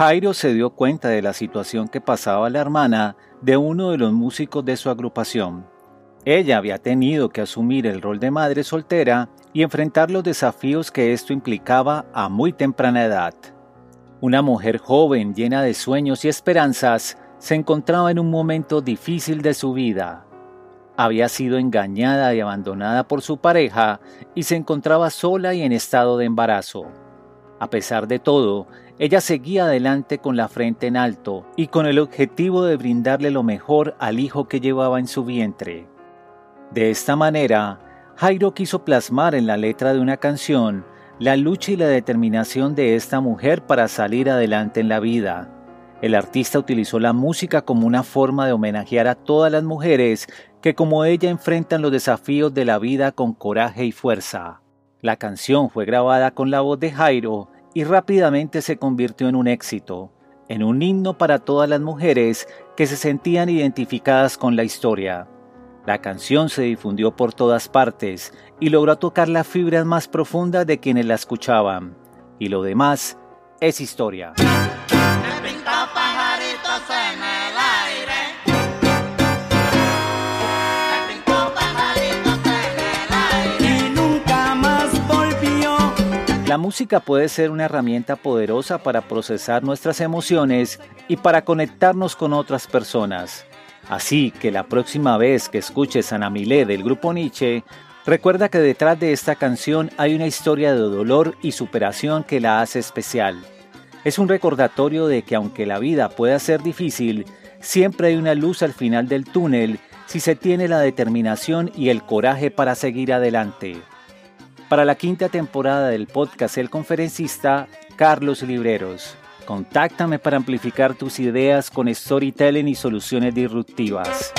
Jairo se dio cuenta de la situación que pasaba la hermana de uno de los músicos de su agrupación. Ella había tenido que asumir el rol de madre soltera y enfrentar los desafíos que esto implicaba a muy temprana edad. Una mujer joven llena de sueños y esperanzas se encontraba en un momento difícil de su vida. Había sido engañada y abandonada por su pareja y se encontraba sola y en estado de embarazo. A pesar de todo, ella seguía adelante con la frente en alto y con el objetivo de brindarle lo mejor al hijo que llevaba en su vientre. De esta manera, Jairo quiso plasmar en la letra de una canción la lucha y la determinación de esta mujer para salir adelante en la vida. El artista utilizó la música como una forma de homenajear a todas las mujeres que como ella enfrentan los desafíos de la vida con coraje y fuerza. La canción fue grabada con la voz de Jairo y rápidamente se convirtió en un éxito, en un himno para todas las mujeres que se sentían identificadas con la historia. La canción se difundió por todas partes y logró tocar las fibras más profundas de quienes la escuchaban. Y lo demás es historia. La música puede ser una herramienta poderosa para procesar nuestras emociones y para conectarnos con otras personas. Así que la próxima vez que escuches a Namilé del grupo Nietzsche, recuerda que detrás de esta canción hay una historia de dolor y superación que la hace especial. Es un recordatorio de que aunque la vida pueda ser difícil, siempre hay una luz al final del túnel si se tiene la determinación y el coraje para seguir adelante para la quinta temporada del podcast El Conferencista, Carlos Libreros. Contáctame para amplificar tus ideas con storytelling y soluciones disruptivas.